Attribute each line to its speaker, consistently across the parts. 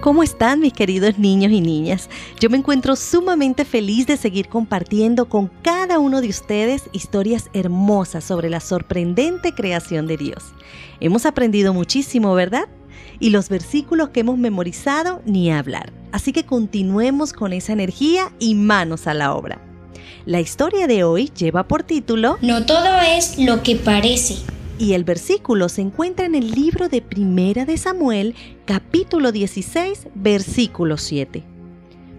Speaker 1: ¿Cómo están mis queridos niños y niñas? Yo me encuentro sumamente feliz de seguir compartiendo con cada uno de ustedes historias hermosas sobre la sorprendente creación de Dios. Hemos aprendido muchísimo, ¿verdad? Y los versículos que hemos memorizado ni hablar. Así que continuemos con esa energía y manos a la obra. La historia de hoy lleva por título
Speaker 2: No todo es lo que parece
Speaker 1: y el versículo se encuentra en el libro de Primera de Samuel, capítulo 16, versículo 7.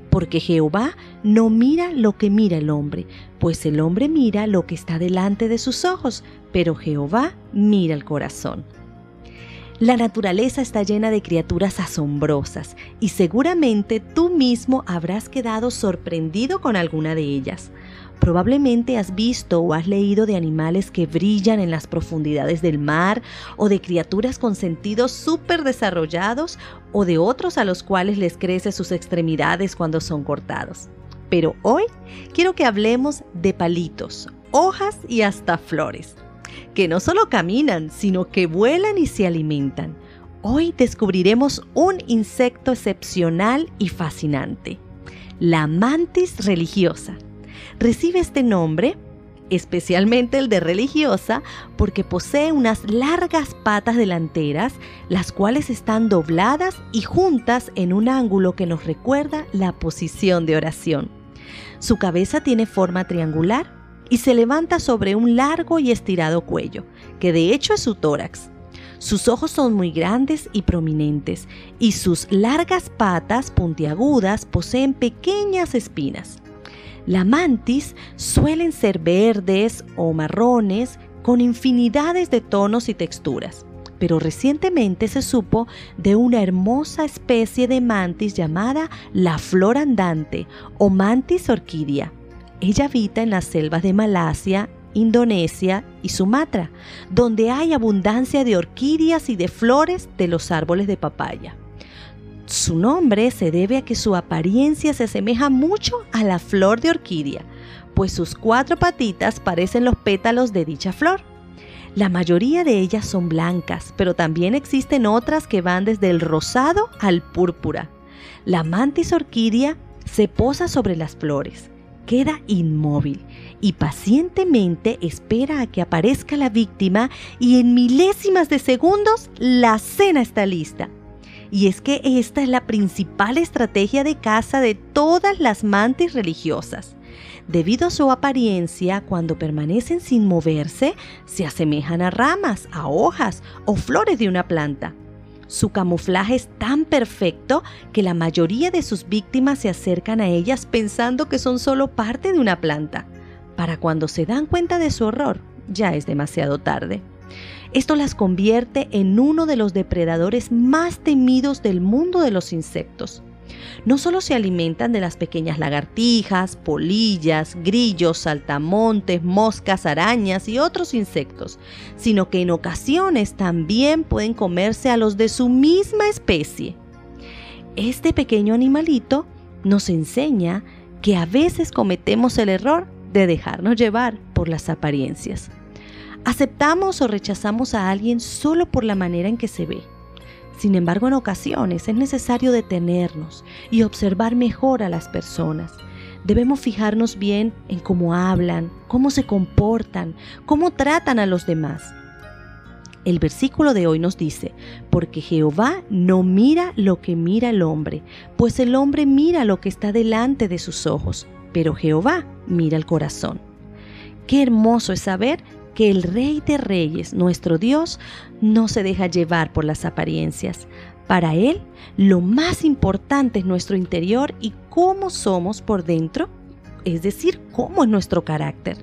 Speaker 1: Porque Jehová no mira lo que mira el hombre, pues el hombre mira lo que está delante de sus ojos, pero Jehová mira el corazón. La naturaleza está llena de criaturas asombrosas y seguramente tú mismo habrás quedado sorprendido con alguna de ellas. Probablemente has visto o has leído de animales que brillan en las profundidades del mar o de criaturas con sentidos súper desarrollados o de otros a los cuales les crece sus extremidades cuando son cortados. Pero hoy quiero que hablemos de palitos, hojas y hasta flores, que no solo caminan, sino que vuelan y se alimentan. Hoy descubriremos un insecto excepcional y fascinante, la mantis religiosa Recibe este nombre, especialmente el de religiosa, porque posee unas largas patas delanteras, las cuales están dobladas y juntas en un ángulo que nos recuerda la posición de oración. Su cabeza tiene forma triangular y se levanta sobre un largo y estirado cuello, que de hecho es su tórax. Sus ojos son muy grandes y prominentes, y sus largas patas puntiagudas poseen pequeñas espinas. La mantis suelen ser verdes o marrones con infinidades de tonos y texturas, pero recientemente se supo de una hermosa especie de mantis llamada la flor andante o mantis orquídea. Ella habita en las selvas de Malasia, Indonesia y Sumatra, donde hay abundancia de orquídeas y de flores de los árboles de papaya. Su nombre se debe a que su apariencia se asemeja mucho a la flor de orquídea, pues sus cuatro patitas parecen los pétalos de dicha flor. La mayoría de ellas son blancas, pero también existen otras que van desde el rosado al púrpura. La mantis orquídea se posa sobre las flores, queda inmóvil y pacientemente espera a que aparezca la víctima y en milésimas de segundos la cena está lista. Y es que esta es la principal estrategia de caza de todas las mantis religiosas. Debido a su apariencia, cuando permanecen sin moverse, se asemejan a ramas, a hojas o flores de una planta. Su camuflaje es tan perfecto que la mayoría de sus víctimas se acercan a ellas pensando que son solo parte de una planta. Para cuando se dan cuenta de su horror, ya es demasiado tarde. Esto las convierte en uno de los depredadores más temidos del mundo de los insectos. No solo se alimentan de las pequeñas lagartijas, polillas, grillos, saltamontes, moscas, arañas y otros insectos, sino que en ocasiones también pueden comerse a los de su misma especie. Este pequeño animalito nos enseña que a veces cometemos el error de dejarnos llevar por las apariencias. Aceptamos o rechazamos a alguien solo por la manera en que se ve. Sin embargo, en ocasiones es necesario detenernos y observar mejor a las personas. Debemos fijarnos bien en cómo hablan, cómo se comportan, cómo tratan a los demás. El versículo de hoy nos dice, porque Jehová no mira lo que mira el hombre, pues el hombre mira lo que está delante de sus ojos, pero Jehová mira el corazón. Qué hermoso es saber que el Rey de Reyes, nuestro Dios, no se deja llevar por las apariencias. Para Él, lo más importante es nuestro interior y cómo somos por dentro, es decir, cómo es nuestro carácter.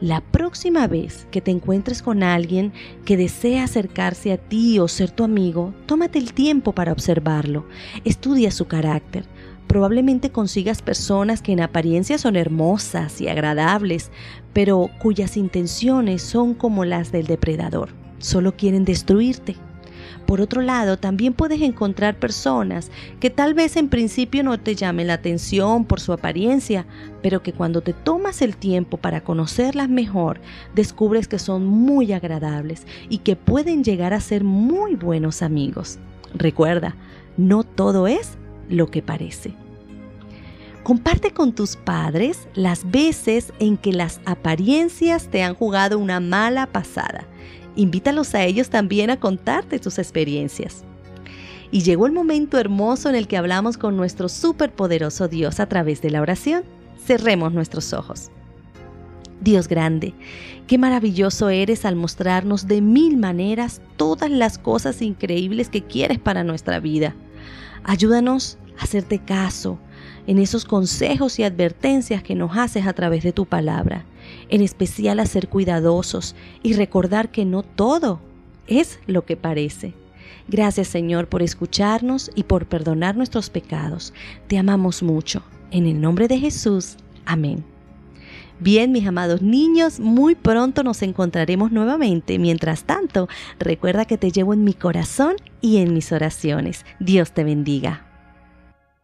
Speaker 1: La próxima vez que te encuentres con alguien que desea acercarse a ti o ser tu amigo, tómate el tiempo para observarlo. Estudia su carácter probablemente consigas personas que en apariencia son hermosas y agradables, pero cuyas intenciones son como las del depredador, solo quieren destruirte. Por otro lado, también puedes encontrar personas que tal vez en principio no te llamen la atención por su apariencia, pero que cuando te tomas el tiempo para conocerlas mejor, descubres que son muy agradables y que pueden llegar a ser muy buenos amigos. Recuerda, no todo es lo que parece. Comparte con tus padres las veces en que las apariencias te han jugado una mala pasada. Invítalos a ellos también a contarte sus experiencias. Y llegó el momento hermoso en el que hablamos con nuestro superpoderoso Dios a través de la oración. Cerremos nuestros ojos. Dios grande, qué maravilloso eres al mostrarnos de mil maneras todas las cosas increíbles que quieres para nuestra vida. Ayúdanos a hacerte caso en esos consejos y advertencias que nos haces a través de tu palabra, en especial a ser cuidadosos y recordar que no todo es lo que parece. Gracias Señor por escucharnos y por perdonar nuestros pecados. Te amamos mucho. En el nombre de Jesús. Amén. Bien, mis amados niños, muy pronto nos encontraremos nuevamente. Mientras tanto, recuerda que te llevo en mi corazón y en mis oraciones. Dios te bendiga.